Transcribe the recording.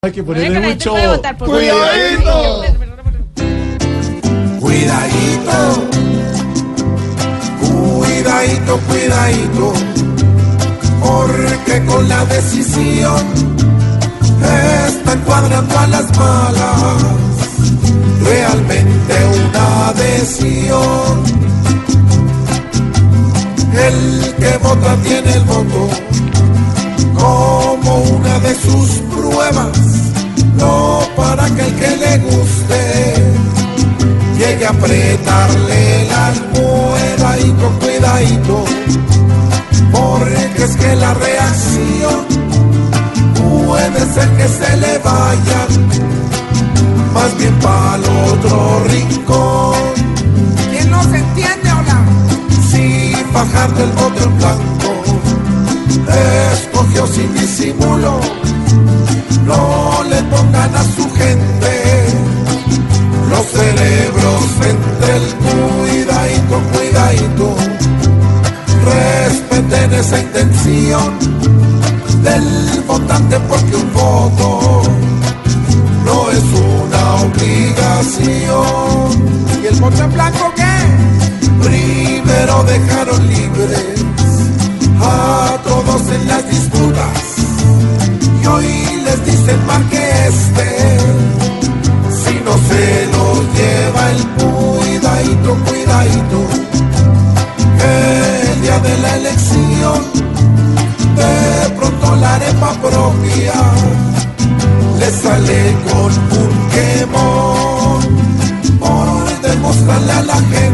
Hay que ponerle mucho. ¡Cuidadito! Cuidadito, cuidadito, cuidadito, porque con la decisión están cuadrando a las malas, realmente una adhesión. El que vota tiene el voto una de sus pruebas, no para que el que le guste llegue a apretarle la almohada y con cuidadito, porque es que la reacción puede ser que se le vaya más bien para el otro rincón. ¿Quién no se entiende ahora? Si Fajardo el voto en blanco escogió sin disimulo, no le pongan a su gente los cerebros entre el cuidadito, cuidadito. Respeten esa intención del votante porque un voto no es una obligación. ¿Y el voto en blanco qué? Primero dejaron libres dicen marque este si no se lo lleva el cuidadito, cuidadito, el día de la elección, de pronto la arepa propia le sale con un quemón por demostrarle a la gente